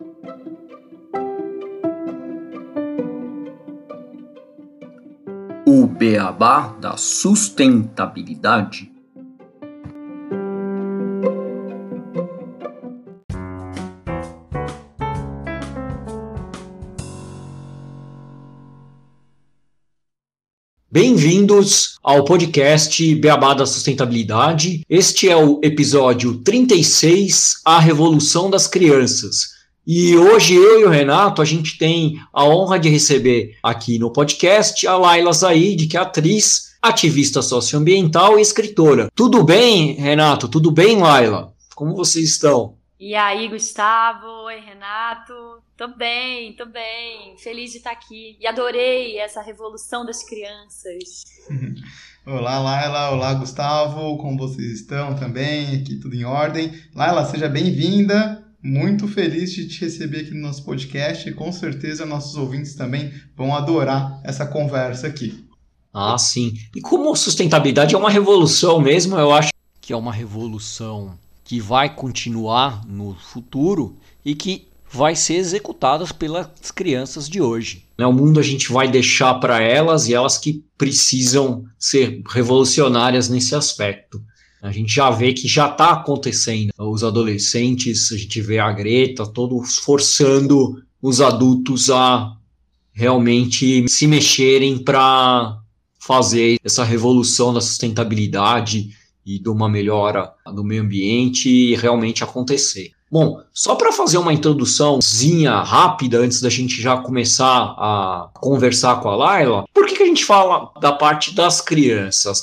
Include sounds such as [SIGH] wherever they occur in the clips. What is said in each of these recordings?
O beabá da sustentabilidade. Bem-vindos ao podcast Beabá da Sustentabilidade. Este é o episódio 36, A Revolução das Crianças. E hoje eu e o Renato, a gente tem a honra de receber aqui no podcast a Laila Zaid, que é atriz, ativista socioambiental e escritora. Tudo bem, Renato? Tudo bem, Laila? Como vocês estão? E aí, Gustavo? Oi, Renato? Tô bem, tô bem. Feliz de estar aqui. E adorei essa revolução das crianças. [LAUGHS] Olá, Laila. Olá, Gustavo. Como vocês estão também? Aqui tudo em ordem. Laila, seja bem-vinda. Muito feliz de te receber aqui no nosso podcast e com certeza nossos ouvintes também vão adorar essa conversa aqui. Ah, sim. E como sustentabilidade é uma revolução mesmo, eu acho que é uma revolução que vai continuar no futuro e que vai ser executada pelas crianças de hoje. Né, o mundo a gente vai deixar para elas e elas que precisam ser revolucionárias nesse aspecto. A gente já vê que já está acontecendo. Os adolescentes, a gente vê a Greta, todos forçando os adultos a realmente se mexerem para fazer essa revolução da sustentabilidade e de uma melhora do meio ambiente realmente acontecer. Bom, só para fazer uma introduçãozinha rápida antes da gente já começar a conversar com a Laila, por que, que a gente fala da parte das crianças?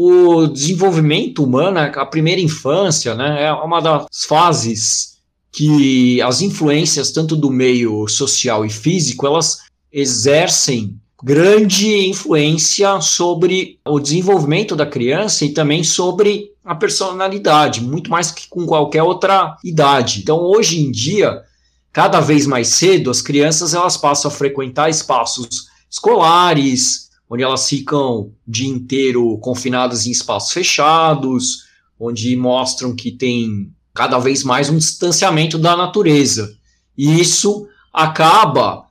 O desenvolvimento humano, a primeira infância, né, é uma das fases que as influências tanto do meio social e físico elas exercem grande influência sobre o desenvolvimento da criança e também sobre a personalidade, muito mais que com qualquer outra idade. Então, hoje em dia, cada vez mais cedo, as crianças elas passam a frequentar espaços escolares, onde elas ficam o dia inteiro confinadas em espaços fechados, onde mostram que tem cada vez mais um distanciamento da natureza. E isso acaba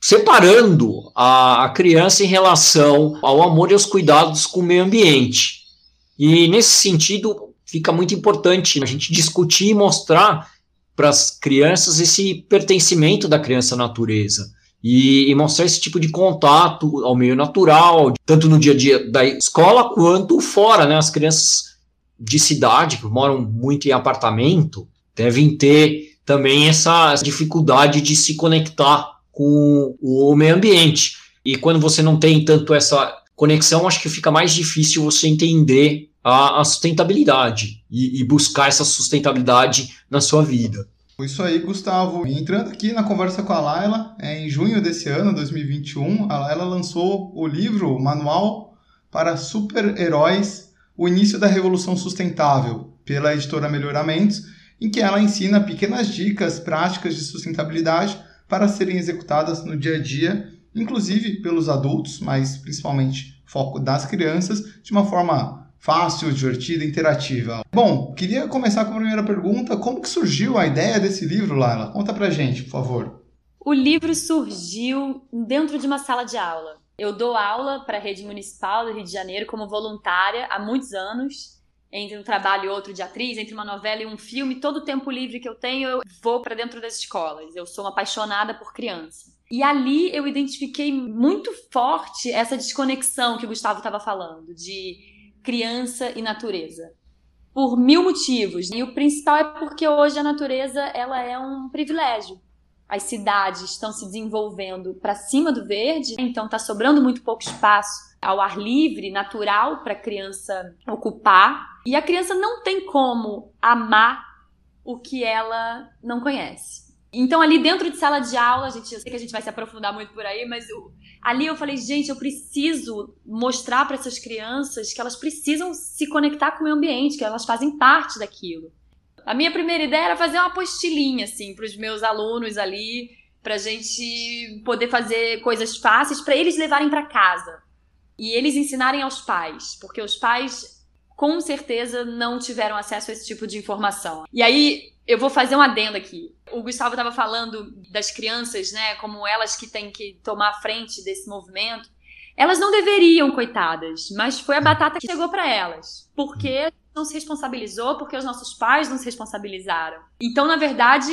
separando a, a criança em relação ao amor e aos cuidados com o meio ambiente. E nesse sentido, fica muito importante a gente discutir e mostrar para as crianças esse pertencimento da criança à natureza. E, e, mostrar esse tipo de contato ao meio natural, tanto no dia a dia da escola quanto fora, né? As crianças de cidade que moram muito em apartamento devem ter também essa dificuldade de se conectar com o meio ambiente. E quando você não tem tanto essa conexão, acho que fica mais difícil você entender a, a sustentabilidade e, e buscar essa sustentabilidade na sua vida. Isso aí, Gustavo. Entrando aqui na conversa com a Laila, é, em junho desse ano, 2021, a Laila lançou o livro Manual para Super-Heróis O Início da Revolução Sustentável, pela editora Melhoramentos, em que ela ensina pequenas dicas práticas de sustentabilidade para serem executadas no dia a dia, inclusive pelos adultos, mas principalmente foco das crianças, de uma forma fácil, divertida, interativa. Bom, queria começar com a primeira pergunta. Como que surgiu a ideia desse livro, Laila? Conta pra gente, por favor. O livro surgiu dentro de uma sala de aula. Eu dou aula para a rede municipal do Rio de Janeiro como voluntária há muitos anos entre um trabalho e outro de atriz, entre uma novela e um filme, todo o tempo livre que eu tenho, eu vou para dentro das escolas. Eu sou uma apaixonada por criança. E ali eu identifiquei muito forte essa desconexão que o Gustavo estava falando, de criança e natureza. Por mil motivos. E o principal é porque hoje a natureza ela é um privilégio. As cidades estão se desenvolvendo para cima do verde, então está sobrando muito pouco espaço ao ar livre, natural para a criança ocupar. E a criança não tem como amar o que ela não conhece. Então, ali dentro de sala de aula, gente, eu sei que a gente vai se aprofundar muito por aí, mas eu, ali eu falei, gente, eu preciso mostrar para essas crianças que elas precisam se conectar com o meio ambiente, que elas fazem parte daquilo. A minha primeira ideia era fazer uma apostilinha, assim, para os meus alunos ali, para gente poder fazer coisas fáceis para eles levarem para casa e eles ensinarem aos pais, porque os pais com certeza não tiveram acesso a esse tipo de informação. E aí eu vou fazer um adendo aqui. O Gustavo estava falando das crianças, né, como elas que têm que tomar a frente desse movimento. Elas não deveriam, coitadas, mas foi a batata que chegou para elas. Porque não se responsabilizou, porque os nossos pais não se responsabilizaram. Então, na verdade,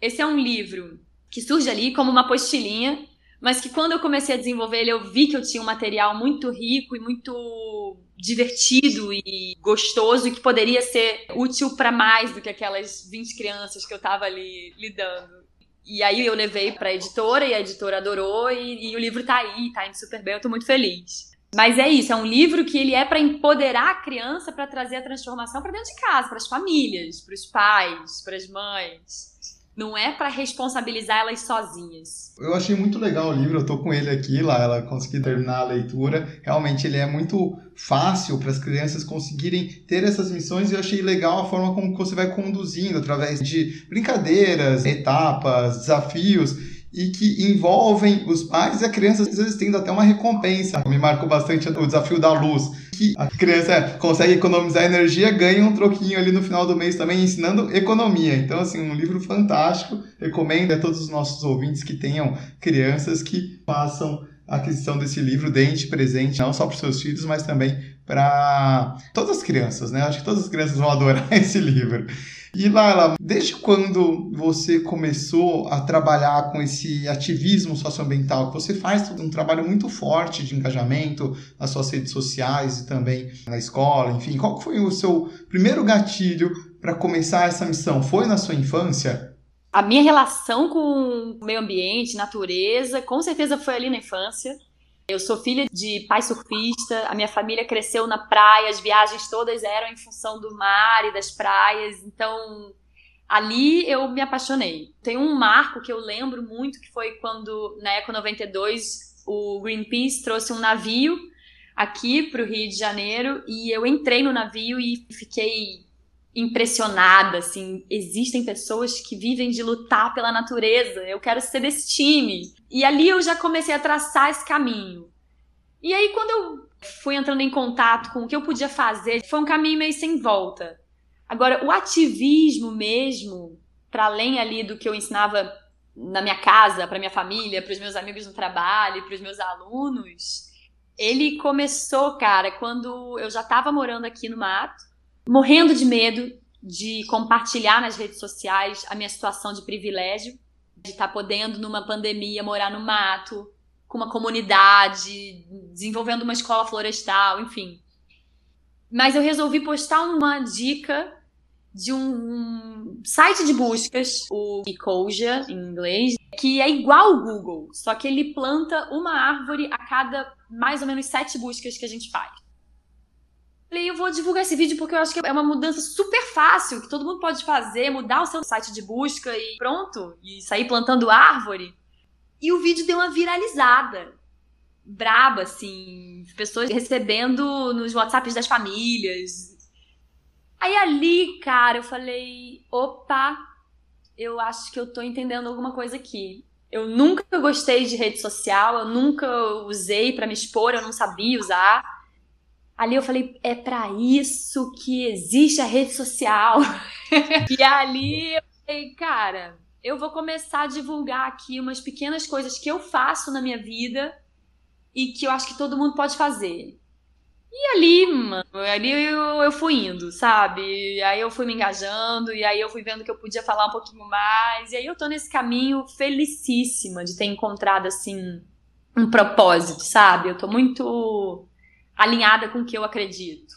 esse é um livro que surge ali como uma postilinha, mas que quando eu comecei a desenvolver ele, eu vi que eu tinha um material muito rico e muito divertido e gostoso e que poderia ser útil para mais do que aquelas 20 crianças que eu estava ali lidando. E aí eu levei para a editora e a editora adorou e, e, o livro tá aí, tá indo super bem, eu tô muito feliz. Mas é isso, é um livro que ele é para empoderar a criança para trazer a transformação para dentro de casa, para as famílias, para os pais, para as mães não é para responsabilizar elas sozinhas. Eu achei muito legal o livro, eu tô com ele aqui, lá ela consegui terminar a leitura. Realmente ele é muito fácil para as crianças conseguirem ter essas missões e eu achei legal a forma como você vai conduzindo através de brincadeiras, etapas, desafios e que envolvem os pais e a criança, às vezes tendo até uma recompensa. Me marcou bastante o desafio da luz, que a criança consegue economizar energia, ganha um troquinho ali no final do mês também, ensinando economia. Então, assim, um livro fantástico. Recomendo a todos os nossos ouvintes que tenham crianças que façam a aquisição desse livro, dente presente, não só para os seus filhos, mas também para todas as crianças, né? Acho que todas as crianças vão adorar [LAUGHS] esse livro. E Laila, desde quando você começou a trabalhar com esse ativismo socioambiental? Você faz um trabalho muito forte de engajamento nas suas redes sociais e também na escola, enfim. Qual foi o seu primeiro gatilho para começar essa missão? Foi na sua infância? A minha relação com o meio ambiente, natureza, com certeza foi ali na infância. Eu sou filha de pai surfista, a minha família cresceu na praia, as viagens todas eram em função do mar e das praias, então ali eu me apaixonei. Tem um marco que eu lembro muito que foi quando na Eco 92 o Greenpeace trouxe um navio aqui para o Rio de Janeiro e eu entrei no navio e fiquei impressionada, assim, existem pessoas que vivem de lutar pela natureza, eu quero ser desse time. E ali eu já comecei a traçar esse caminho. E aí quando eu fui entrando em contato com o que eu podia fazer, foi um caminho meio sem volta. Agora, o ativismo mesmo, para além ali do que eu ensinava na minha casa, para minha família, para os meus amigos no trabalho, para os meus alunos, ele começou, cara, quando eu já estava morando aqui no mato morrendo de medo de compartilhar nas redes sociais a minha situação de privilégio, de estar tá podendo numa pandemia morar no mato, com uma comunidade, desenvolvendo uma escola florestal, enfim. Mas eu resolvi postar uma dica de um site de buscas, o Ecosia em inglês, que é igual ao Google, só que ele planta uma árvore a cada mais ou menos sete buscas que a gente faz. Falei, eu vou divulgar esse vídeo porque eu acho que é uma mudança super fácil, que todo mundo pode fazer, mudar o seu site de busca e pronto, e sair plantando árvore. E o vídeo deu uma viralizada. Braba, assim, pessoas recebendo nos WhatsApps das famílias. Aí ali, cara, eu falei, opa, eu acho que eu tô entendendo alguma coisa aqui. Eu nunca gostei de rede social, eu nunca usei para me expor, eu não sabia usar. Ali eu falei, é para isso que existe a rede social. [LAUGHS] e ali eu falei, cara, eu vou começar a divulgar aqui umas pequenas coisas que eu faço na minha vida e que eu acho que todo mundo pode fazer. E ali, mano, ali eu, eu fui indo, sabe? Aí eu fui me engajando, e aí eu fui vendo que eu podia falar um pouquinho mais, e aí eu tô nesse caminho felicíssima de ter encontrado, assim, um propósito, sabe? Eu tô muito alinhada com o que eu acredito.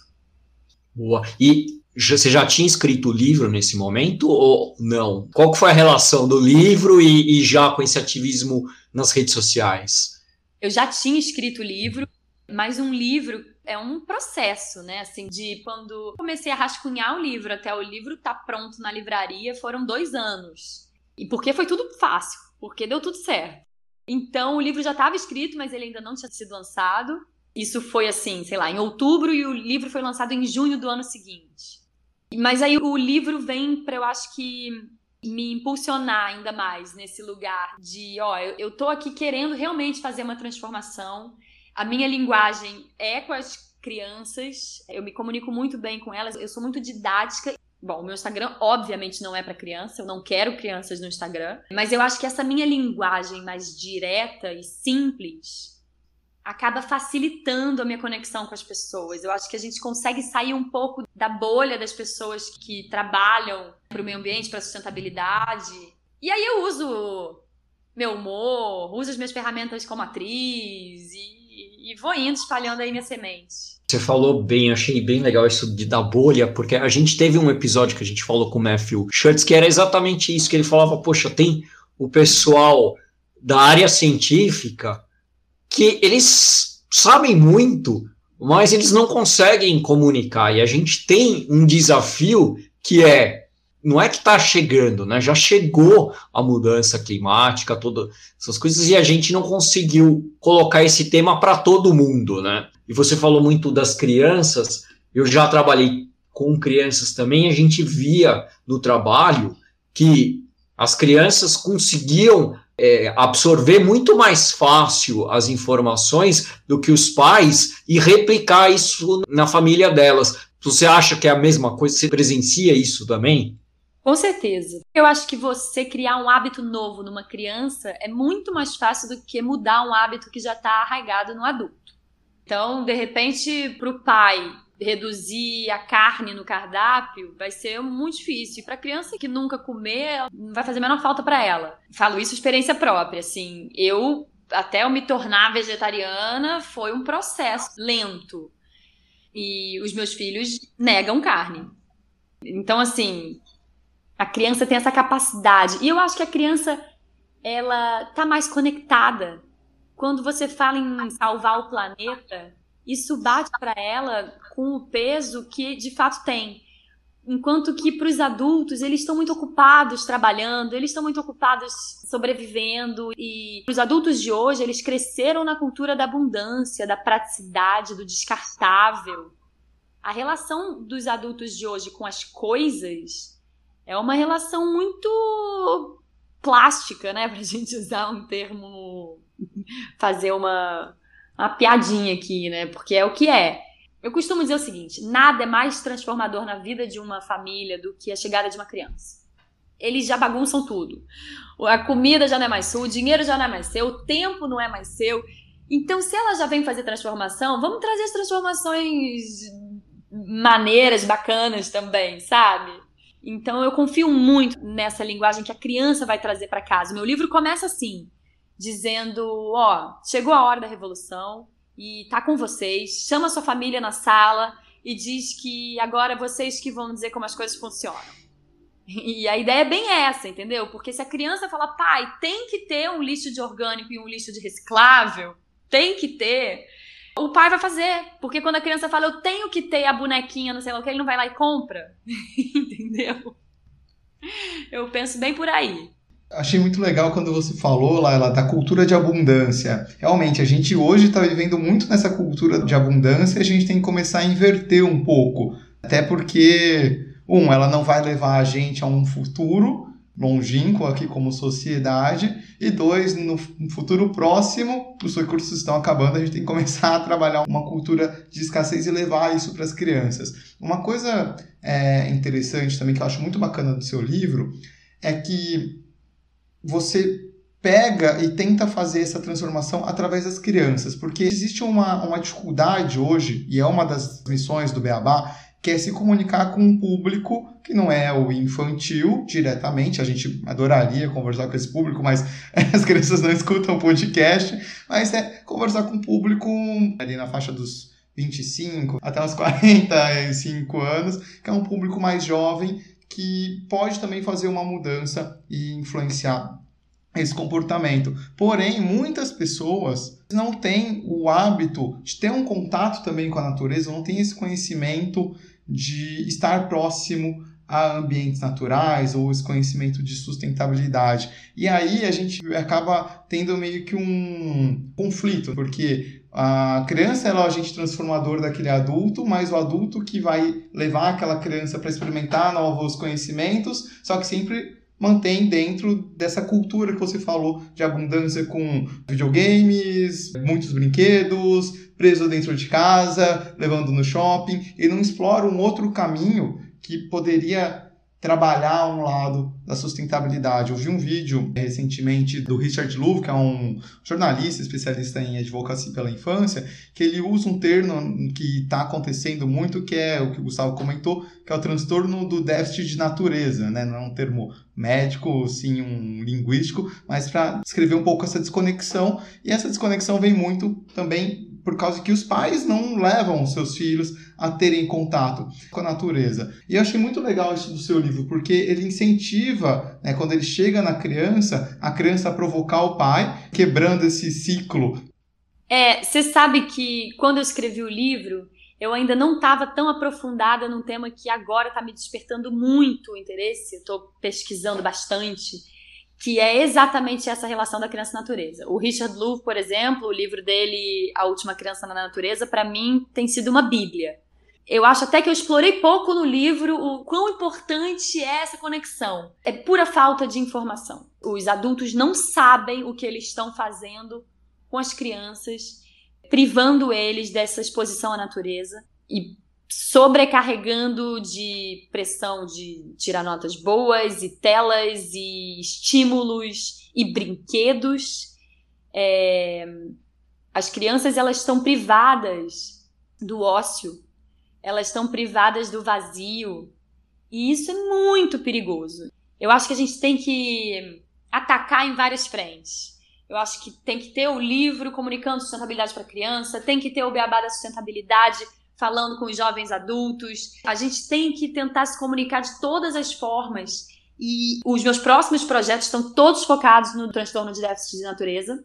Boa. E você já tinha escrito o livro nesse momento ou não? Qual foi a relação do livro e, e já com esse ativismo nas redes sociais? Eu já tinha escrito o livro, mas um livro é um processo, né? Assim, de quando comecei a rascunhar o livro até o livro estar tá pronto na livraria, foram dois anos. E porque foi tudo fácil, porque deu tudo certo. Então o livro já estava escrito, mas ele ainda não tinha sido lançado. Isso foi assim, sei lá, em outubro e o livro foi lançado em junho do ano seguinte. Mas aí o livro vem para eu acho que me impulsionar ainda mais nesse lugar de, ó, eu, eu tô aqui querendo realmente fazer uma transformação. A minha linguagem é com as crianças, eu me comunico muito bem com elas, eu sou muito didática Bom, o meu Instagram obviamente não é para criança, eu não quero crianças no Instagram, mas eu acho que essa minha linguagem mais direta e simples acaba facilitando a minha conexão com as pessoas. Eu acho que a gente consegue sair um pouco da bolha das pessoas que trabalham para o meio ambiente, para a sustentabilidade. E aí eu uso meu humor, uso as minhas ferramentas como atriz e, e vou indo espalhando aí minha semente. Você falou bem, achei bem legal isso de da bolha, porque a gente teve um episódio que a gente falou com o Matthew Schultz que era exatamente isso, que ele falava, poxa, tem o pessoal da área científica que eles sabem muito, mas eles não conseguem comunicar. E a gente tem um desafio que é não é que está chegando, né? Já chegou a mudança climática, todas essas coisas, e a gente não conseguiu colocar esse tema para todo mundo, né? E você falou muito das crianças, eu já trabalhei com crianças também, a gente via no trabalho que as crianças conseguiam é, absorver muito mais fácil as informações do que os pais e replicar isso na família delas. Você acha que é a mesma coisa? Você presencia isso também? Com certeza. Eu acho que você criar um hábito novo numa criança é muito mais fácil do que mudar um hábito que já está arraigado no adulto. Então, de repente, para o pai reduzir a carne no cardápio vai ser muito difícil. Para criança que nunca comer, não vai fazer a menor falta para ela. Falo isso experiência própria, assim. Eu até eu me tornar vegetariana foi um processo lento. E os meus filhos negam carne. Então, assim, a criança tem essa capacidade. E eu acho que a criança ela tá mais conectada. Quando você fala em salvar o planeta, isso bate para ela com o peso que de fato tem. Enquanto que para os adultos, eles estão muito ocupados trabalhando, eles estão muito ocupados sobrevivendo. E os adultos de hoje, eles cresceram na cultura da abundância, da praticidade, do descartável. A relação dos adultos de hoje com as coisas é uma relação muito plástica, né? [LAUGHS] Pra gente usar um termo, fazer uma, uma piadinha aqui, né? Porque é o que é. Eu costumo dizer o seguinte: nada é mais transformador na vida de uma família do que a chegada de uma criança. Eles já bagunçam tudo. A comida já não é mais sua, o dinheiro já não é mais seu, o tempo não é mais seu. Então, se ela já vem fazer transformação, vamos trazer as transformações maneiras, bacanas também, sabe? Então eu confio muito nessa linguagem que a criança vai trazer para casa. Meu livro começa assim, dizendo, ó, chegou a hora da revolução e tá com vocês, chama sua família na sala e diz que agora vocês que vão dizer como as coisas funcionam. E a ideia é bem essa, entendeu? Porque se a criança fala, pai, tem que ter um lixo de orgânico e um lixo de reciclável, tem que ter, o pai vai fazer. Porque quando a criança fala, eu tenho que ter a bonequinha, não sei lá o que, ele não vai lá e compra. [LAUGHS] Entendeu? Eu penso bem por aí. Achei muito legal quando você falou, lá da cultura de abundância. Realmente, a gente hoje está vivendo muito nessa cultura de abundância e a gente tem que começar a inverter um pouco. Até porque, um, ela não vai levar a gente a um futuro longínquo aqui como sociedade, e dois, no futuro próximo, os recursos estão acabando, a gente tem que começar a trabalhar uma cultura de escassez e levar isso para as crianças. Uma coisa é, interessante também, que eu acho muito bacana do seu livro, é que você pega e tenta fazer essa transformação através das crianças, porque existe uma, uma dificuldade hoje, e é uma das missões do Beabá, que é se comunicar com um público que não é o infantil diretamente. A gente adoraria conversar com esse público, mas [LAUGHS] as crianças não escutam podcast. Mas é conversar com um público ali na faixa dos 25 até os 45 anos, que é um público mais jovem que pode também fazer uma mudança e influenciar esse comportamento. Porém, muitas pessoas não têm o hábito de ter um contato também com a natureza, não têm esse conhecimento de estar próximo a ambientes naturais ou esse conhecimento de sustentabilidade. E aí a gente acaba tendo meio que um conflito, porque a criança é o agente transformador daquele adulto, mas o adulto que vai levar aquela criança para experimentar novos conhecimentos, só que sempre mantém dentro dessa cultura que você falou de abundância com videogames, muitos brinquedos, preso dentro de casa, levando no shopping, e não explora um outro caminho que poderia trabalhar um lado da sustentabilidade. Eu vi um vídeo recentemente do Richard Louv, que é um jornalista especialista em advocacia pela infância, que ele usa um termo que está acontecendo muito, que é o que o Gustavo comentou, que é o transtorno do déficit de natureza, né? Não é um termo médico, sim um linguístico, mas para descrever um pouco essa desconexão. E essa desconexão vem muito também por causa que os pais não levam os seus filhos a terem contato com a natureza. E eu achei muito legal isso do seu livro, porque ele incentiva, né, quando ele chega na criança, a criança a provocar o pai, quebrando esse ciclo. É, você sabe que quando eu escrevi o livro, eu ainda não estava tão aprofundada num tema que agora está me despertando muito interesse. Estou pesquisando bastante que é exatamente essa relação da criança e natureza. O Richard Louv, por exemplo, o livro dele, A Última Criança na Natureza, para mim tem sido uma bíblia. Eu acho até que eu explorei pouco no livro o quão importante é essa conexão. É pura falta de informação. Os adultos não sabem o que eles estão fazendo com as crianças, privando eles dessa exposição à natureza e sobrecarregando de pressão de tirar notas boas e telas e estímulos e brinquedos. É... As crianças elas estão privadas do ócio, elas estão privadas do vazio e isso é muito perigoso. Eu acho que a gente tem que atacar em várias frentes. Eu acho que tem que ter o livro comunicando sustentabilidade para a criança, tem que ter o beabá da sustentabilidade falando com os jovens adultos. A gente tem que tentar se comunicar de todas as formas. E os meus próximos projetos estão todos focados no transtorno de déficit de natureza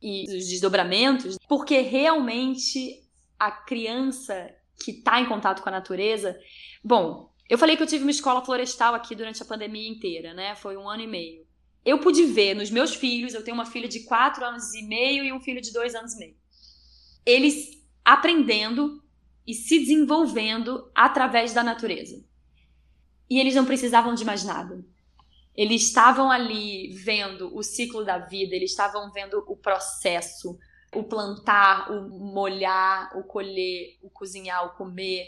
e os desdobramentos, porque realmente a criança que está em contato com a natureza. Bom, eu falei que eu tive uma escola florestal aqui durante a pandemia inteira, né? Foi um ano e meio. Eu pude ver nos meus filhos, eu tenho uma filha de 4 anos e meio e um filho de 2 anos e meio. Eles aprendendo e se desenvolvendo através da natureza. E eles não precisavam de mais nada. Eles estavam ali vendo o ciclo da vida, eles estavam vendo o processo, o plantar, o molhar, o colher, o cozinhar, o comer,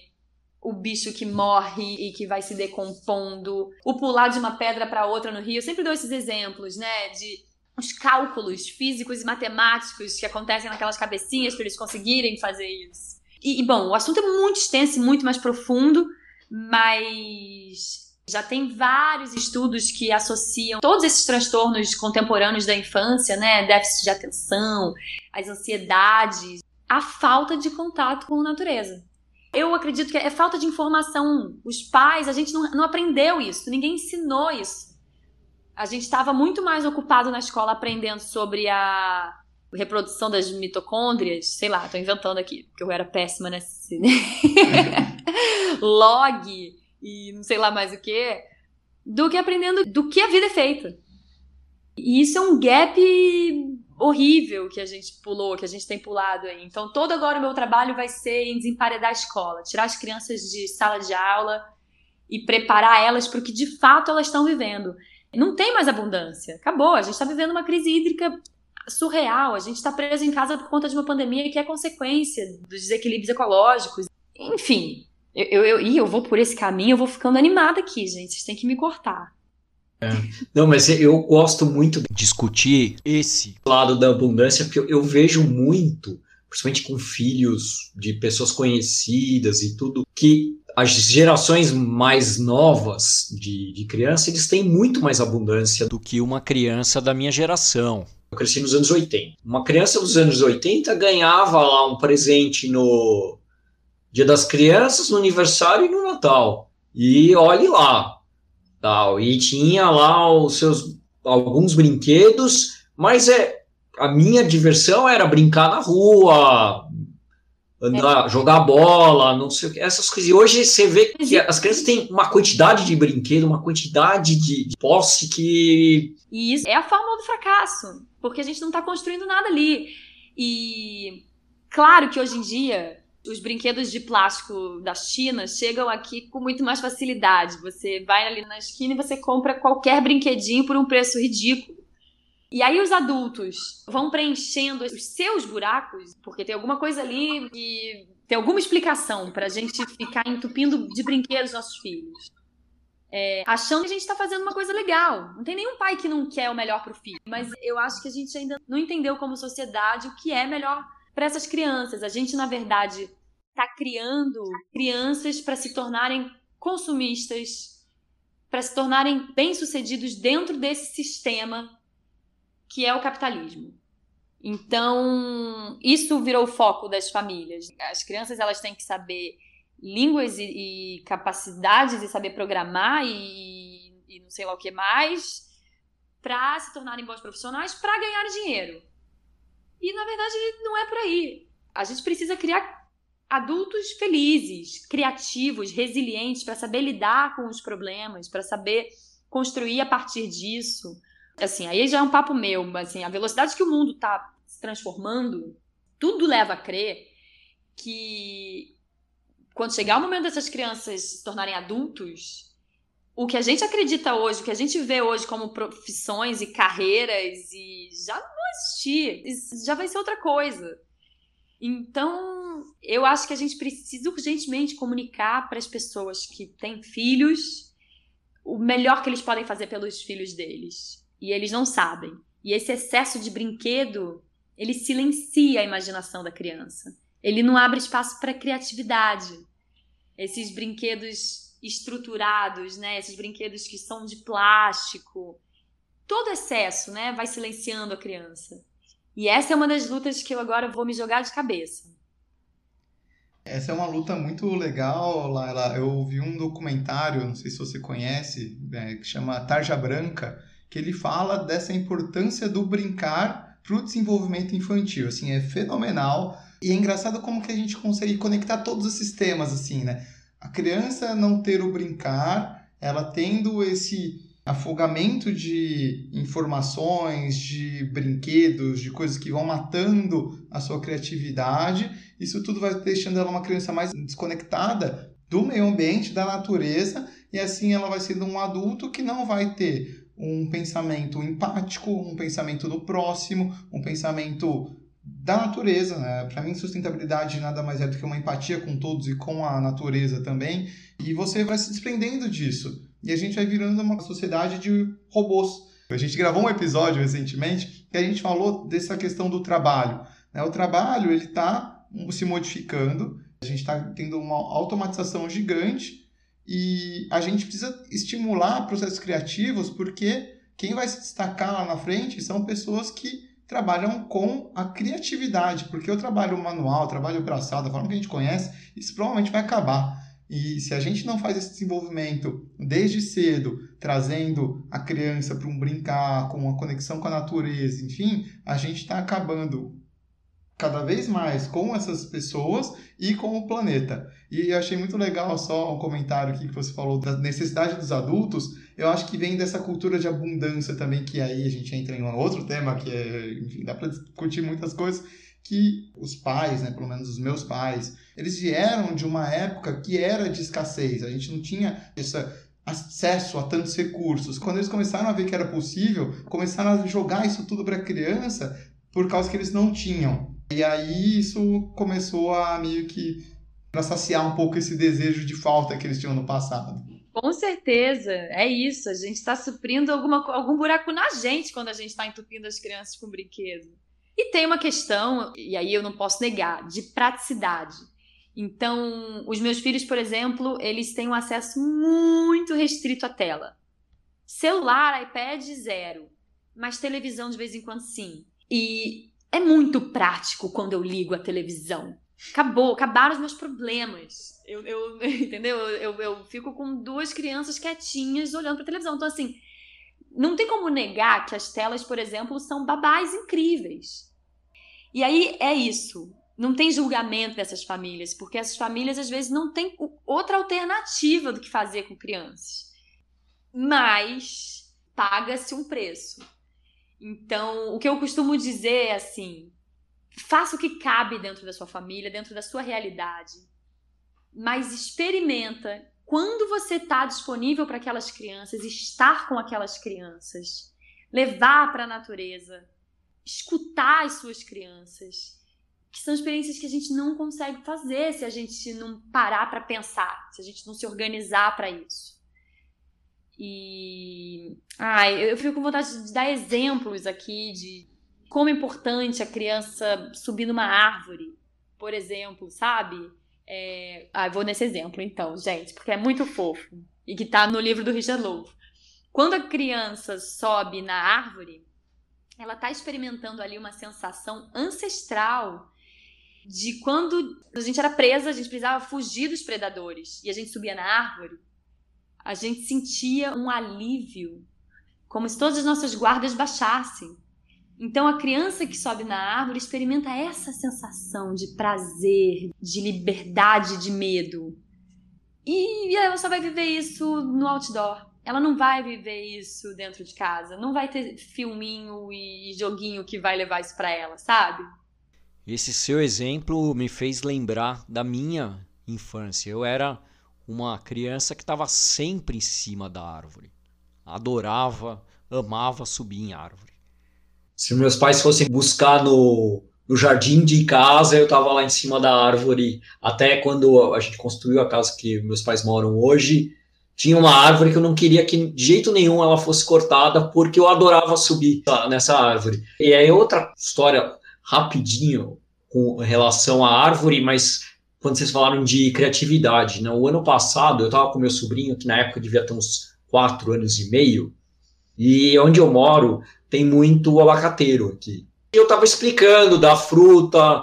o bicho que morre e que vai se decompondo, o pular de uma pedra para outra no rio. Eu sempre dou esses exemplos, né, de os cálculos físicos e matemáticos que acontecem naquelas cabecinhas para eles conseguirem fazer isso. E, bom, o assunto é muito extenso e muito mais profundo, mas já tem vários estudos que associam todos esses transtornos contemporâneos da infância, né? Déficit de atenção, as ansiedades, à falta de contato com a natureza. Eu acredito que é falta de informação. Os pais, a gente não, não aprendeu isso, ninguém ensinou isso. A gente estava muito mais ocupado na escola aprendendo sobre a reprodução das mitocôndrias, sei lá, tô inventando aqui, porque eu era péssima nesse. [LAUGHS] log e não sei lá mais o que, do que aprendendo do que a vida é feita. E isso é um gap horrível que a gente pulou, que a gente tem pulado aí. Então, todo agora o meu trabalho vai ser em desemparedar a escola, tirar as crianças de sala de aula e preparar elas para o que de fato elas estão vivendo. Não tem mais abundância. Acabou. A gente está vivendo uma crise hídrica surreal. A gente está preso em casa por conta de uma pandemia que é consequência dos desequilíbrios ecológicos. Enfim, eu, eu, eu, eu vou por esse caminho, eu vou ficando animada aqui, gente. Vocês têm que me cortar. É. Não, mas eu gosto muito de discutir esse lado da abundância, porque eu, eu vejo muito, principalmente com filhos de pessoas conhecidas e tudo, que as gerações mais novas de, de criança, eles têm muito mais abundância do que uma criança da minha geração. Eu cresci nos anos 80. Uma criança dos anos 80 ganhava lá um presente no Dia das Crianças, no aniversário e no Natal. E olhe lá. Tal. E tinha lá os seus alguns brinquedos, mas é a minha diversão era brincar na rua, andar, é. jogar bola, não sei o que, essas coisas. E hoje você vê que as crianças têm uma quantidade de brinquedo, uma quantidade de, de posse que. E isso é a fórmula do fracasso porque a gente não está construindo nada ali. E claro que hoje em dia os brinquedos de plástico da China chegam aqui com muito mais facilidade. Você vai ali na esquina e você compra qualquer brinquedinho por um preço ridículo. E aí os adultos vão preenchendo os seus buracos, porque tem alguma coisa ali que ter alguma explicação para a gente ficar entupindo de brinquedos nossos filhos. É, achando que a gente está fazendo uma coisa legal. Não tem nenhum pai que não quer o melhor para o filho. Mas eu acho que a gente ainda não entendeu como sociedade o que é melhor para essas crianças. A gente, na verdade, está criando crianças para se tornarem consumistas, para se tornarem bem-sucedidos dentro desse sistema que é o capitalismo. Então, isso virou o foco das famílias. As crianças elas têm que saber línguas e, e capacidades e saber programar e, e, não sei lá o que mais para se tornarem bons profissionais para ganhar dinheiro. E na verdade não é por aí. A gente precisa criar adultos felizes, criativos, resilientes para saber lidar com os problemas, para saber construir a partir disso. Assim, aí já é um papo meu, mas assim, a velocidade que o mundo está se transformando, tudo leva a crer que quando chegar o momento dessas crianças se tornarem adultos, o que a gente acredita hoje, o que a gente vê hoje como profissões e carreiras, e já não isso já vai ser outra coisa. Então, eu acho que a gente precisa urgentemente comunicar para as pessoas que têm filhos o melhor que eles podem fazer pelos filhos deles. E eles não sabem. E esse excesso de brinquedo, ele silencia a imaginação da criança. Ele não abre espaço para criatividade. Esses brinquedos estruturados, né? Esses brinquedos que são de plástico, todo excesso, né, vai silenciando a criança. E essa é uma das lutas que eu agora vou me jogar de cabeça. Essa é uma luta muito legal, Laila. Eu vi um documentário, não sei se você conhece, é, que chama Tarja Branca, que ele fala dessa importância do brincar para o desenvolvimento infantil. Assim, é fenomenal. E é engraçado como que a gente consegue conectar todos esses temas, assim, né? A criança não ter o brincar, ela tendo esse afogamento de informações, de brinquedos, de coisas que vão matando a sua criatividade. Isso tudo vai deixando ela uma criança mais desconectada do meio ambiente, da natureza, e assim ela vai sendo um adulto que não vai ter um pensamento empático, um pensamento do próximo, um pensamento da natureza. Né? Para mim, sustentabilidade nada mais é do que uma empatia com todos e com a natureza também. E você vai se desprendendo disso. E a gente vai virando uma sociedade de robôs. A gente gravou um episódio recentemente que a gente falou dessa questão do trabalho. Né? O trabalho ele está se modificando, a gente está tendo uma automatização gigante e a gente precisa estimular processos criativos porque quem vai se destacar lá na frente são pessoas que trabalham com a criatividade, porque o trabalho manual, o trabalho braçal, da forma que a gente conhece, isso provavelmente vai acabar. E se a gente não faz esse desenvolvimento desde cedo, trazendo a criança para um brincar, com uma conexão com a natureza, enfim, a gente está acabando cada vez mais com essas pessoas e com o planeta. E eu achei muito legal só um comentário aqui que você falou da necessidade dos adultos. Eu acho que vem dessa cultura de abundância também, que aí a gente entra em um outro tema que é, enfim, dá para discutir muitas coisas, que os pais, né, pelo menos os meus pais, eles vieram de uma época que era de escassez. A gente não tinha esse acesso a tantos recursos. Quando eles começaram a ver que era possível, começaram a jogar isso tudo para a criança por causa que eles não tinham. E aí isso começou a meio que saciar um pouco esse desejo de falta que eles tinham no passado. Com certeza, é isso. A gente está suprindo alguma, algum buraco na gente quando a gente está entupindo as crianças com brinquedo. E tem uma questão, e aí eu não posso negar, de praticidade. Então, os meus filhos, por exemplo, eles têm um acesso muito restrito à tela. Celular, iPad, zero. Mas televisão de vez em quando sim. E é muito prático quando eu ligo a televisão. Acabou, acabaram os meus problemas. Eu, eu [LAUGHS] entendeu? Eu, eu fico com duas crianças quietinhas olhando para televisão. Então, assim, não tem como negar que as telas, por exemplo, são babás incríveis. E aí é isso. Não tem julgamento dessas famílias, porque essas famílias às vezes não têm outra alternativa do que fazer com crianças. Mas paga-se um preço. Então, o que eu costumo dizer é assim: faça o que cabe dentro da sua família, dentro da sua realidade, mas experimenta quando você está disponível para aquelas crianças, estar com aquelas crianças, levar para a natureza, escutar as suas crianças, que são experiências que a gente não consegue fazer se a gente não parar para pensar, se a gente não se organizar para isso. E ah, eu fico com vontade de dar exemplos aqui de como é importante a criança subir numa árvore, por exemplo, sabe? É... Ah, vou nesse exemplo então, gente, porque é muito fofo e que tá no livro do Richard Louv. Quando a criança sobe na árvore, ela tá experimentando ali uma sensação ancestral de quando a gente era presa, a gente precisava fugir dos predadores e a gente subia na árvore, a gente sentia um alívio, como se todas as nossas guardas baixassem. Então a criança que sobe na árvore experimenta essa sensação de prazer, de liberdade, de medo. E ela só vai viver isso no outdoor. Ela não vai viver isso dentro de casa. Não vai ter filminho e joguinho que vai levar isso para ela, sabe? Esse seu exemplo me fez lembrar da minha infância. Eu era uma criança que estava sempre em cima da árvore. Adorava, amava subir em árvore. Se meus pais fossem buscar no, no jardim de casa, eu estava lá em cima da árvore. Até quando a gente construiu a casa que meus pais moram hoje, tinha uma árvore que eu não queria que de jeito nenhum ela fosse cortada, porque eu adorava subir nessa árvore. E aí outra história rapidinho com relação à árvore, mas quando vocês falaram de criatividade, né? o ano passado eu estava com meu sobrinho, que na época devia ter uns quatro anos e meio, e onde eu moro tem muito abacateiro aqui. Eu estava explicando da fruta,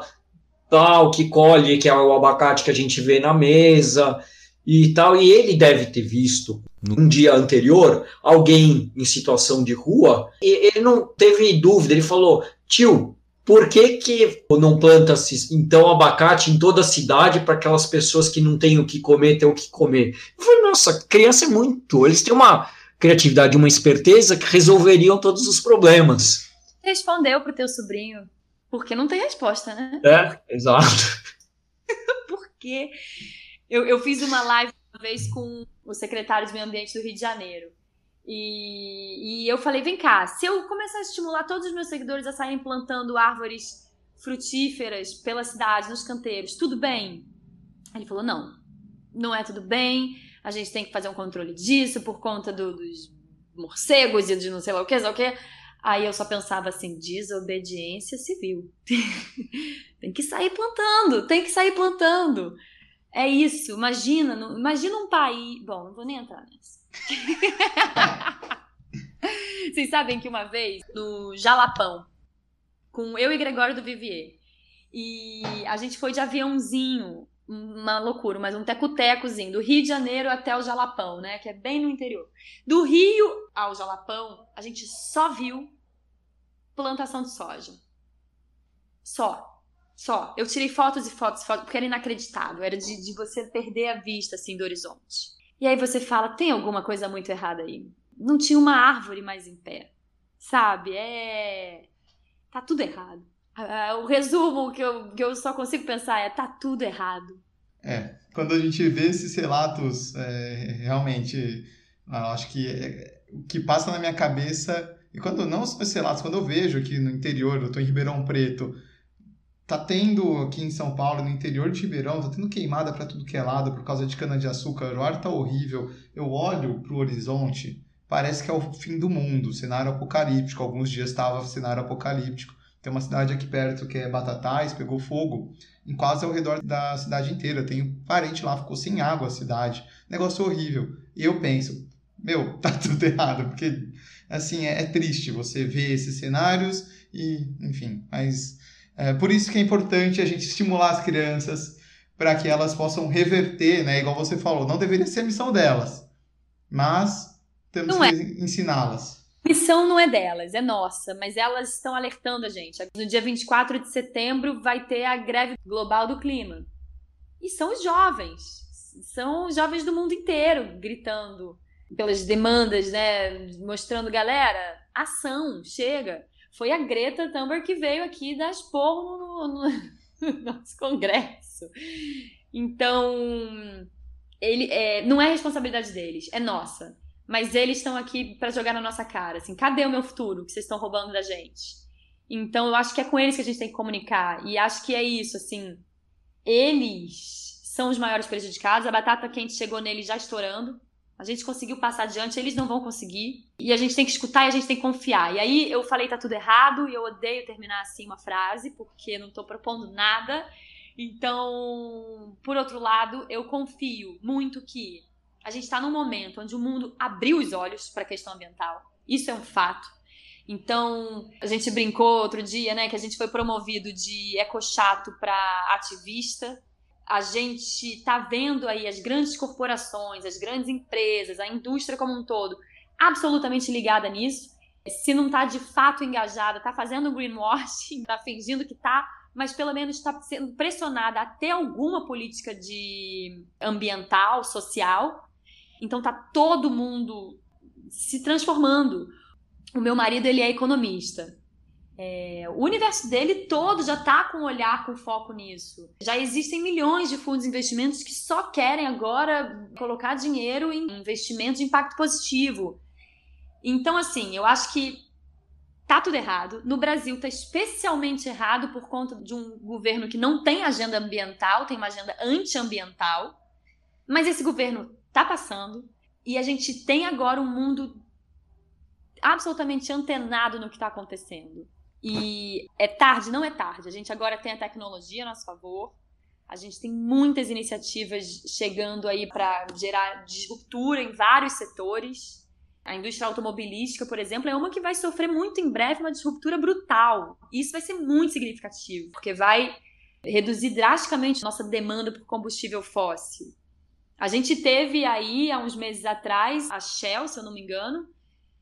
tal, que colhe, que é o abacate que a gente vê na mesa e tal, e ele deve ter visto um dia anterior alguém em situação de rua, e ele não teve dúvida, ele falou: tio, por que, que não planta-se então abacate em toda a cidade para aquelas pessoas que não têm o que comer ter o que comer? Eu falei, nossa, criança é muito. Eles têm uma criatividade, uma esperteza que resolveriam todos os problemas. Respondeu pro teu sobrinho. Porque não tem resposta, né? É, exato. [LAUGHS] Porque eu, eu fiz uma live uma vez com o secretário de Meio Ambiente do Rio de Janeiro. E, e eu falei: vem cá, se eu começar a estimular todos os meus seguidores a saírem plantando árvores frutíferas pela cidade, nos canteiros, tudo bem? Ele falou: não, não é tudo bem, a gente tem que fazer um controle disso por conta do, dos morcegos e de não sei lá o que, sei lá o que. Aí eu só pensava assim: desobediência civil. [LAUGHS] tem que sair plantando, tem que sair plantando. É isso, imagina, imagina um país. Bom, não vou nem entrar nessa. [LAUGHS] Vocês sabem que uma vez, no Jalapão, com eu e Gregório do Vivier, e a gente foi de aviãozinho, uma loucura, mas um teco-tecozinho, do Rio de Janeiro até o Jalapão, né? Que é bem no interior. Do Rio ao Jalapão, a gente só viu plantação de soja. Só. Só. Eu tirei fotos e fotos e fotos, porque era inacreditável. Era de, de você perder a vista, assim, do horizonte. E aí você fala, tem alguma coisa muito errada aí. Não tinha uma árvore mais em pé. Sabe? É. Tá tudo errado. O resumo que eu, que eu só consigo pensar é: tá tudo errado. É. Quando a gente vê esses relatos, é, realmente, eu acho que é, o que passa na minha cabeça. E quando não esses relatos, quando eu vejo aqui no interior, eu tô em Ribeirão Preto, Tá tendo aqui em São Paulo, no interior de Ribeirão, tá tendo queimada para tudo que é lado por causa de cana-de-açúcar. O ar tá horrível. Eu olho pro horizonte, parece que é o fim do mundo, cenário apocalíptico. Alguns dias estava cenário apocalíptico. Tem uma cidade aqui perto que é Batatais, pegou fogo em quase ao redor da cidade inteira. Tem parente lá, ficou sem água a cidade. Negócio horrível. E eu penso, meu, [LAUGHS] tá tudo errado, porque assim, é, é triste você ver esses cenários e, enfim, mas é, por isso que é importante a gente estimular as crianças para que elas possam reverter, né? Igual você falou, não deveria ser a missão delas, mas temos que é. ensiná-las. Missão não é delas, é nossa, mas elas estão alertando a gente. No dia 24 de setembro vai ter a greve global do clima. E são os jovens, são os jovens do mundo inteiro gritando pelas demandas, né? Mostrando, galera, ação, chega. Foi a Greta Thunberg que veio aqui dar esporro no, no, no [LAUGHS] nosso congresso. Então, ele é, não é responsabilidade deles, é nossa. Mas eles estão aqui para jogar na nossa cara, assim, cadê o meu futuro que vocês estão roubando da gente? Então eu acho que é com eles que a gente tem que comunicar. E acho que é isso, assim. Eles são os maiores prejudicados. A batata quente chegou neles já estourando. A gente conseguiu passar adiante, eles não vão conseguir. E a gente tem que escutar e a gente tem que confiar. E aí eu falei tá tudo errado e eu odeio terminar assim uma frase, porque não tô propondo nada. Então, por outro lado, eu confio muito que a gente está num momento onde o mundo abriu os olhos para a questão ambiental. Isso é um fato. Então, a gente brincou outro dia, né, que a gente foi promovido de ecochato para ativista a gente está vendo aí as grandes corporações, as grandes empresas, a indústria como um todo, absolutamente ligada nisso. Se não está de fato engajada, está fazendo greenwashing, está [LAUGHS] fingindo que está, mas pelo menos está sendo pressionada a ter alguma política de ambiental, social. Então está todo mundo se transformando. O meu marido ele é economista. É, o universo dele todo já está com um olhar, com foco nisso. Já existem milhões de fundos de investimentos que só querem agora colocar dinheiro em investimentos de impacto positivo. Então, assim, eu acho que tá tudo errado. No Brasil tá especialmente errado por conta de um governo que não tem agenda ambiental, tem uma agenda antiambiental. Mas esse governo tá passando e a gente tem agora um mundo absolutamente antenado no que está acontecendo. E é tarde? Não é tarde. A gente agora tem a tecnologia a nosso favor. A gente tem muitas iniciativas chegando aí para gerar disruptura em vários setores. A indústria automobilística, por exemplo, é uma que vai sofrer muito em breve uma disruptura brutal. Isso vai ser muito significativo, porque vai reduzir drasticamente nossa demanda por combustível fóssil. A gente teve aí, há uns meses atrás, a Shell, se eu não me engano,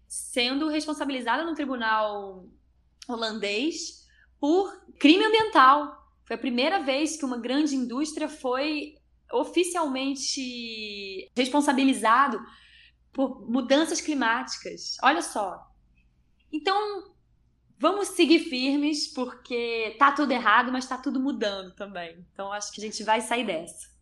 sendo responsabilizada no tribunal holandês por crime ambiental. Foi a primeira vez que uma grande indústria foi oficialmente responsabilizado por mudanças climáticas. Olha só. Então, vamos seguir firmes, porque tá tudo errado, mas tá tudo mudando também. Então, acho que a gente vai sair dessa.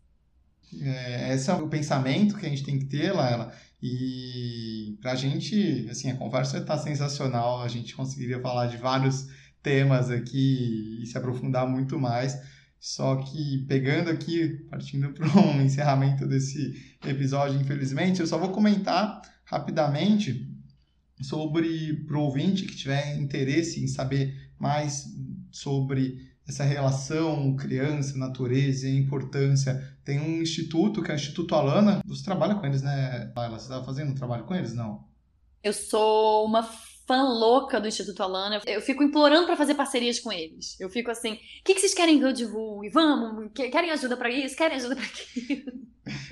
É, esse é o pensamento que a gente tem que ter, Laila. E pra gente, assim, a conversa está sensacional. A gente conseguiria falar de vários temas aqui e se aprofundar muito mais. Só que pegando aqui, partindo para [LAUGHS] um encerramento desse episódio, infelizmente, eu só vou comentar rapidamente sobre para o ouvinte que tiver interesse em saber mais sobre essa relação criança-natureza e a importância. Tem um instituto, que é o Instituto Alana. Você trabalha com eles, né, Laila? Você estava fazendo um trabalho com eles? Não. Eu sou uma fã louca do Instituto Alana. Eu fico implorando para fazer parcerias com eles. Eu fico assim: o que, que vocês querem que eu divulgue? Vamos, querem ajuda para isso? Querem ajuda para aquilo? [LAUGHS]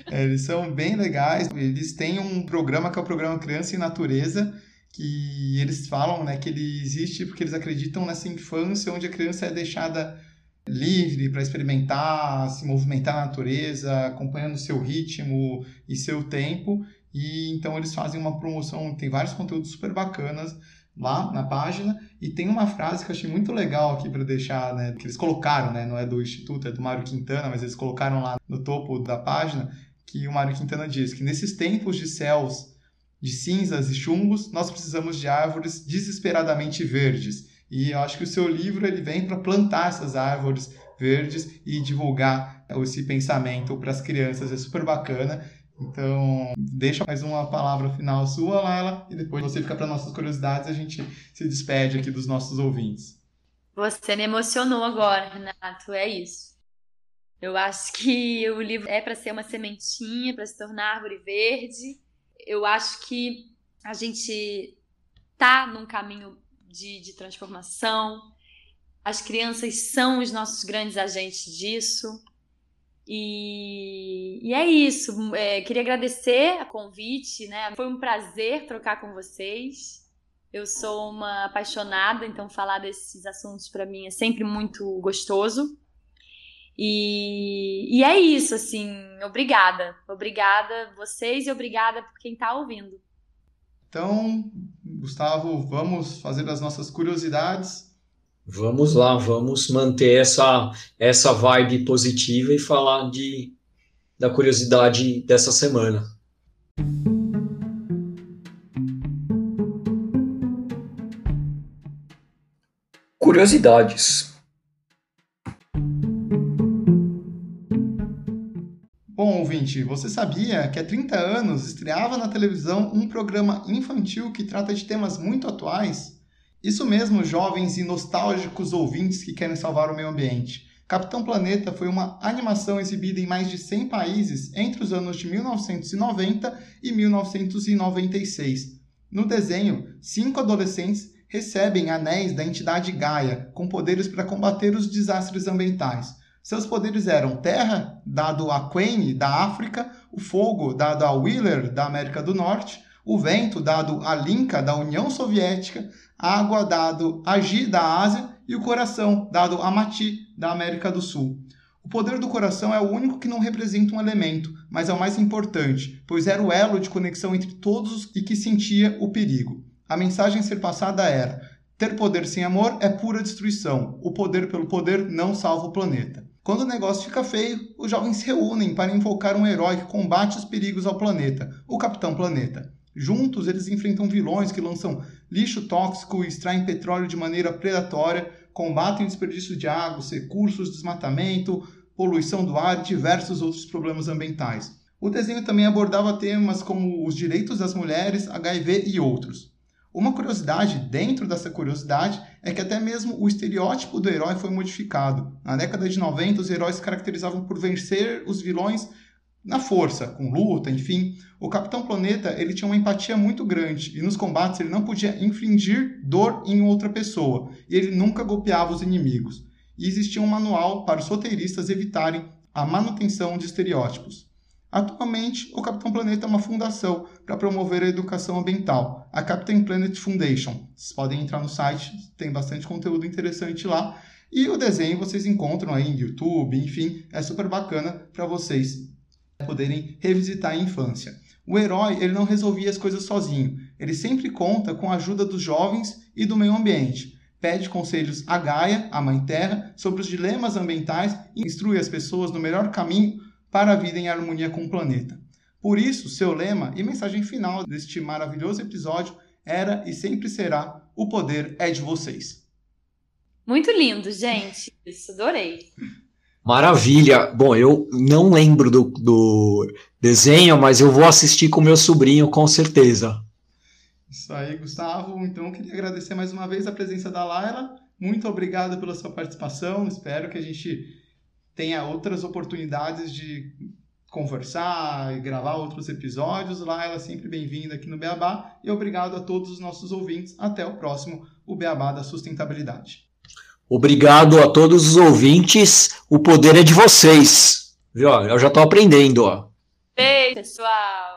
É, eles são bem legais. Eles têm um programa que é o programa Criança e Natureza que eles falam né, que ele existe porque eles acreditam nessa infância onde a criança é deixada livre para experimentar, se movimentar na natureza, acompanhando seu ritmo e seu tempo. E então eles fazem uma promoção, tem vários conteúdos super bacanas lá na página e tem uma frase que eu achei muito legal aqui para deixar, né, que eles colocaram, né, não é do instituto, é do Mário Quintana, mas eles colocaram lá no topo da página que o Mário Quintana diz que nesses tempos de céus de cinzas e chumbos, nós precisamos de árvores desesperadamente verdes. E eu acho que o seu livro ele vem para plantar essas árvores verdes e divulgar esse pensamento para as crianças. É super bacana. Então, deixa mais uma palavra final sua, Laila, e depois você fica para nossas curiosidades a gente se despede aqui dos nossos ouvintes. Você me emocionou agora, Renato, é isso. Eu acho que o livro é para ser uma sementinha, para se tornar árvore verde eu acho que a gente tá num caminho de, de transformação. As crianças são os nossos grandes agentes disso. E, e é isso. É, queria agradecer a convite, né? Foi um prazer trocar com vocês. Eu sou uma apaixonada, então falar desses assuntos para mim é sempre muito gostoso. E, e é isso, assim, obrigada. Obrigada vocês e obrigada por quem está ouvindo. Então, Gustavo, vamos fazer as nossas curiosidades. Vamos lá, vamos manter essa, essa vibe positiva e falar de, da curiosidade dessa semana. Curiosidades. Ouvinte, você sabia que há 30 anos estreava na televisão um programa infantil que trata de temas muito atuais? Isso mesmo, jovens e nostálgicos ouvintes que querem salvar o meio ambiente. Capitão Planeta foi uma animação exibida em mais de 100 países entre os anos de 1990 e 1996. No desenho, cinco adolescentes recebem anéis da entidade Gaia, com poderes para combater os desastres ambientais. Seus poderes eram terra, dado a Queen, da África, o fogo, dado a Wheeler, da América do Norte, o vento, dado a Linka, da União Soviética, a água, dado a Gi, da Ásia, e o coração, dado a Mati, da América do Sul. O poder do coração é o único que não representa um elemento, mas é o mais importante, pois era o elo de conexão entre todos e que sentia o perigo. A mensagem a ser passada era: ter poder sem amor é pura destruição. O poder pelo poder não salva o planeta. Quando o negócio fica feio, os jovens se reúnem para invocar um herói que combate os perigos ao planeta, o Capitão Planeta. Juntos, eles enfrentam vilões que lançam lixo tóxico e extraem petróleo de maneira predatória, combatem o desperdício de água, recursos, desmatamento, poluição do ar e diversos outros problemas ambientais. O desenho também abordava temas como os direitos das mulheres, HIV e outros. Uma curiosidade dentro dessa curiosidade é que até mesmo o estereótipo do herói foi modificado. Na década de 90, os heróis se caracterizavam por vencer os vilões na força, com luta, enfim. O Capitão Planeta ele tinha uma empatia muito grande e nos combates ele não podia infligir dor em outra pessoa e ele nunca golpeava os inimigos. E existia um manual para os roteiristas evitarem a manutenção de estereótipos. Atualmente, o Capitão Planeta é uma fundação para promover a educação ambiental, a Captain Planet Foundation. Vocês podem entrar no site, tem bastante conteúdo interessante lá. E o desenho vocês encontram aí em YouTube, enfim, é super bacana para vocês poderem revisitar a infância. O herói ele não resolvia as coisas sozinho, ele sempre conta com a ajuda dos jovens e do meio ambiente. Pede conselhos a Gaia, a Mãe Terra, sobre os dilemas ambientais e instrui as pessoas no melhor caminho para a vida em harmonia com o planeta. Por isso, seu lema e mensagem final deste maravilhoso episódio era e sempre será: o poder é de vocês. Muito lindo, gente. Isso, adorei. Maravilha. Bom, eu não lembro do, do desenho, mas eu vou assistir com meu sobrinho com certeza. Isso aí, Gustavo. Então, queria agradecer mais uma vez a presença da Laila. Muito obrigado pela sua participação. Espero que a gente tenha outras oportunidades de conversar e gravar outros episódios. Lá ela é sempre bem-vinda aqui no Beabá. E obrigado a todos os nossos ouvintes. Até o próximo, o Beabá da Sustentabilidade. Obrigado a todos os ouvintes. O poder é de vocês. Viu? Eu já estou aprendendo. Ó. Beijo, pessoal.